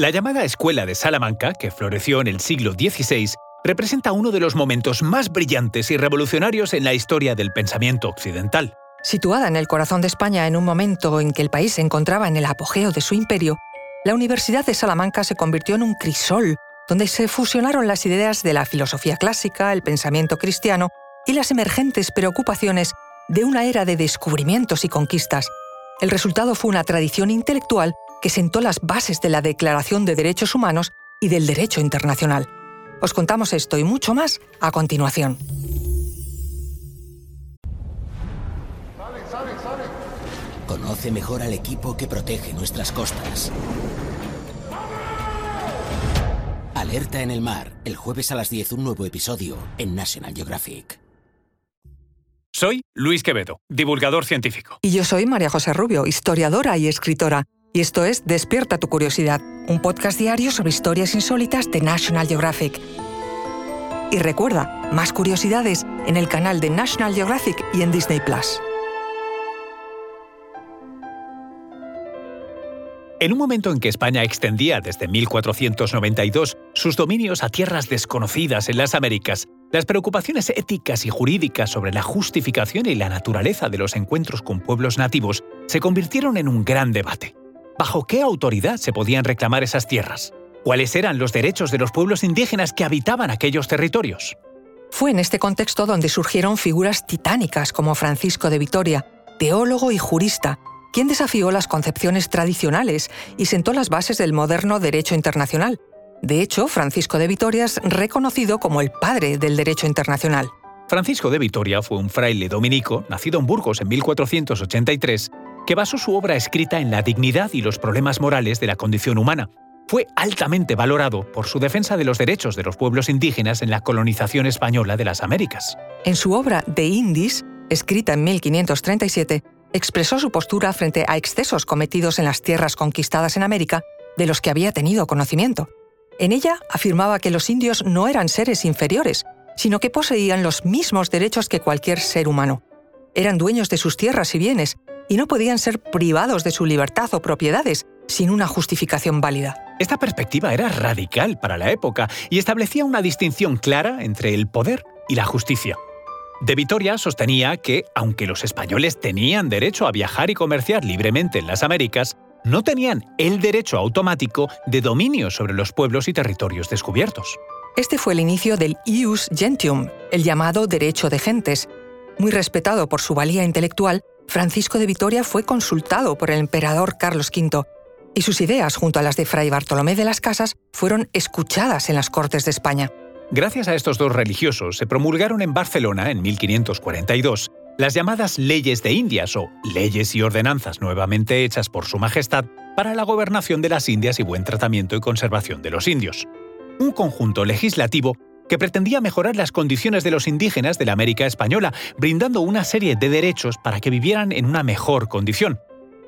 La llamada Escuela de Salamanca, que floreció en el siglo XVI, representa uno de los momentos más brillantes y revolucionarios en la historia del pensamiento occidental. Situada en el corazón de España en un momento en que el país se encontraba en el apogeo de su imperio, la Universidad de Salamanca se convirtió en un crisol donde se fusionaron las ideas de la filosofía clásica, el pensamiento cristiano y las emergentes preocupaciones de una era de descubrimientos y conquistas. El resultado fue una tradición intelectual que sentó las bases de la Declaración de Derechos Humanos y del derecho internacional. Os contamos esto y mucho más a continuación. Conoce mejor al equipo que protege nuestras costas. Alerta en el mar, el jueves a las 10 un nuevo episodio en National Geographic. Soy Luis Quevedo, divulgador científico. Y yo soy María José Rubio, historiadora y escritora. Y esto es Despierta tu curiosidad, un podcast diario sobre historias insólitas de National Geographic. Y recuerda, más curiosidades en el canal de National Geographic y en Disney Plus. En un momento en que España extendía desde 1492 sus dominios a tierras desconocidas en las Américas, las preocupaciones éticas y jurídicas sobre la justificación y la naturaleza de los encuentros con pueblos nativos se convirtieron en un gran debate. ¿Bajo qué autoridad se podían reclamar esas tierras? ¿Cuáles eran los derechos de los pueblos indígenas que habitaban aquellos territorios? Fue en este contexto donde surgieron figuras titánicas como Francisco de Vitoria, teólogo y jurista, quien desafió las concepciones tradicionales y sentó las bases del moderno derecho internacional. De hecho, Francisco de Vitoria es reconocido como el padre del derecho internacional. Francisco de Vitoria fue un fraile dominico, nacido en Burgos en 1483, que basó su obra escrita en la dignidad y los problemas morales de la condición humana. Fue altamente valorado por su defensa de los derechos de los pueblos indígenas en la colonización española de las Américas. En su obra De Indis, escrita en 1537, expresó su postura frente a excesos cometidos en las tierras conquistadas en América de los que había tenido conocimiento. En ella afirmaba que los indios no eran seres inferiores, sino que poseían los mismos derechos que cualquier ser humano. Eran dueños de sus tierras y bienes, y no podían ser privados de su libertad o propiedades sin una justificación válida. Esta perspectiva era radical para la época y establecía una distinción clara entre el poder y la justicia. De Vitoria sostenía que, aunque los españoles tenían derecho a viajar y comerciar libremente en las Américas, no tenían el derecho automático de dominio sobre los pueblos y territorios descubiertos. Este fue el inicio del ius gentium, el llamado derecho de gentes. Muy respetado por su valía intelectual, Francisco de Vitoria fue consultado por el emperador Carlos V, y sus ideas, junto a las de Fray Bartolomé de las Casas, fueron escuchadas en las Cortes de España. Gracias a estos dos religiosos se promulgaron en Barcelona en 1542 las llamadas leyes de Indias o leyes y ordenanzas nuevamente hechas por Su Majestad para la gobernación de las Indias y buen tratamiento y conservación de los indios. Un conjunto legislativo que pretendía mejorar las condiciones de los indígenas de la América española, brindando una serie de derechos para que vivieran en una mejor condición.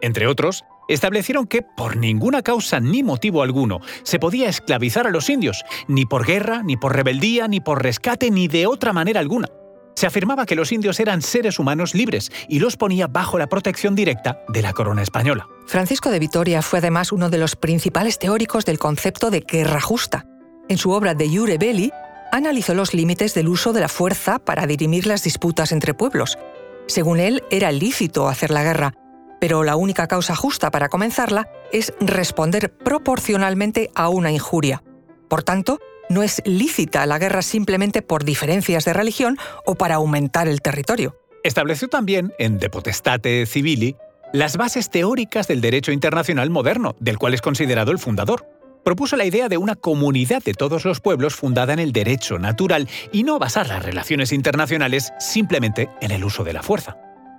Entre otros, establecieron que por ninguna causa ni motivo alguno se podía esclavizar a los indios, ni por guerra, ni por rebeldía, ni por rescate, ni de otra manera alguna. Se afirmaba que los indios eran seres humanos libres y los ponía bajo la protección directa de la corona española. Francisco de Vitoria fue además uno de los principales teóricos del concepto de guerra justa. En su obra De Jure Belli, analizó los límites del uso de la fuerza para dirimir las disputas entre pueblos. Según él, era lícito hacer la guerra, pero la única causa justa para comenzarla es responder proporcionalmente a una injuria. Por tanto, no es lícita la guerra simplemente por diferencias de religión o para aumentar el territorio. Estableció también, en De Potestate Civili, las bases teóricas del derecho internacional moderno, del cual es considerado el fundador. Propuso la idea de una comunidad de todos los pueblos fundada en el derecho natural y no basar las relaciones internacionales simplemente en el uso de la fuerza.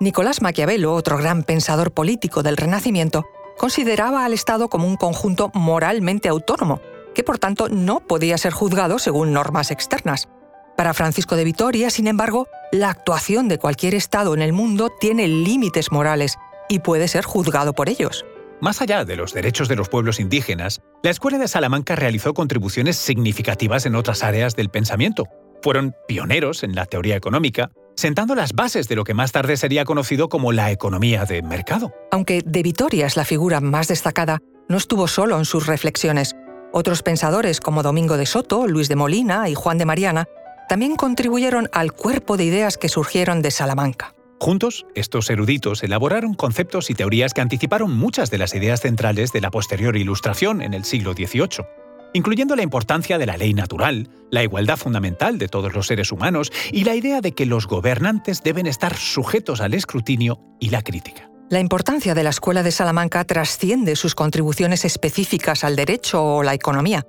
Nicolás Maquiavelo, otro gran pensador político del Renacimiento, consideraba al Estado como un conjunto moralmente autónomo, que por tanto no podía ser juzgado según normas externas. Para Francisco de Vitoria, sin embargo, la actuación de cualquier Estado en el mundo tiene límites morales y puede ser juzgado por ellos. Más allá de los derechos de los pueblos indígenas, la Escuela de Salamanca realizó contribuciones significativas en otras áreas del pensamiento. Fueron pioneros en la teoría económica, sentando las bases de lo que más tarde sería conocido como la economía de mercado. Aunque de Vitoria es la figura más destacada, no estuvo solo en sus reflexiones. Otros pensadores como Domingo de Soto, Luis de Molina y Juan de Mariana también contribuyeron al cuerpo de ideas que surgieron de Salamanca. Juntos, estos eruditos elaboraron conceptos y teorías que anticiparon muchas de las ideas centrales de la posterior Ilustración en el siglo XVIII, incluyendo la importancia de la ley natural, la igualdad fundamental de todos los seres humanos y la idea de que los gobernantes deben estar sujetos al escrutinio y la crítica. La importancia de la Escuela de Salamanca trasciende sus contribuciones específicas al derecho o la economía.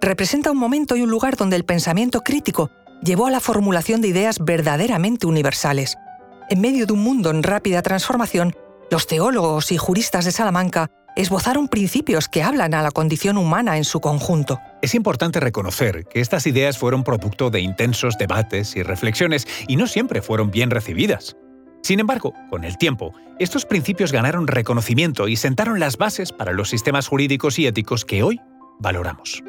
Representa un momento y un lugar donde el pensamiento crítico llevó a la formulación de ideas verdaderamente universales. En medio de un mundo en rápida transformación, los teólogos y juristas de Salamanca esbozaron principios que hablan a la condición humana en su conjunto. Es importante reconocer que estas ideas fueron producto de intensos debates y reflexiones y no siempre fueron bien recibidas. Sin embargo, con el tiempo, estos principios ganaron reconocimiento y sentaron las bases para los sistemas jurídicos y éticos que hoy valoramos.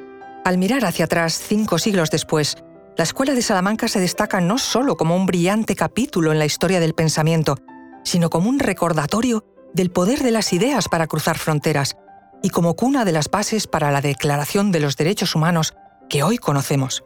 Al mirar hacia atrás cinco siglos después, la Escuela de Salamanca se destaca no solo como un brillante capítulo en la historia del pensamiento, sino como un recordatorio del poder de las ideas para cruzar fronteras y como cuna de las bases para la Declaración de los Derechos Humanos que hoy conocemos.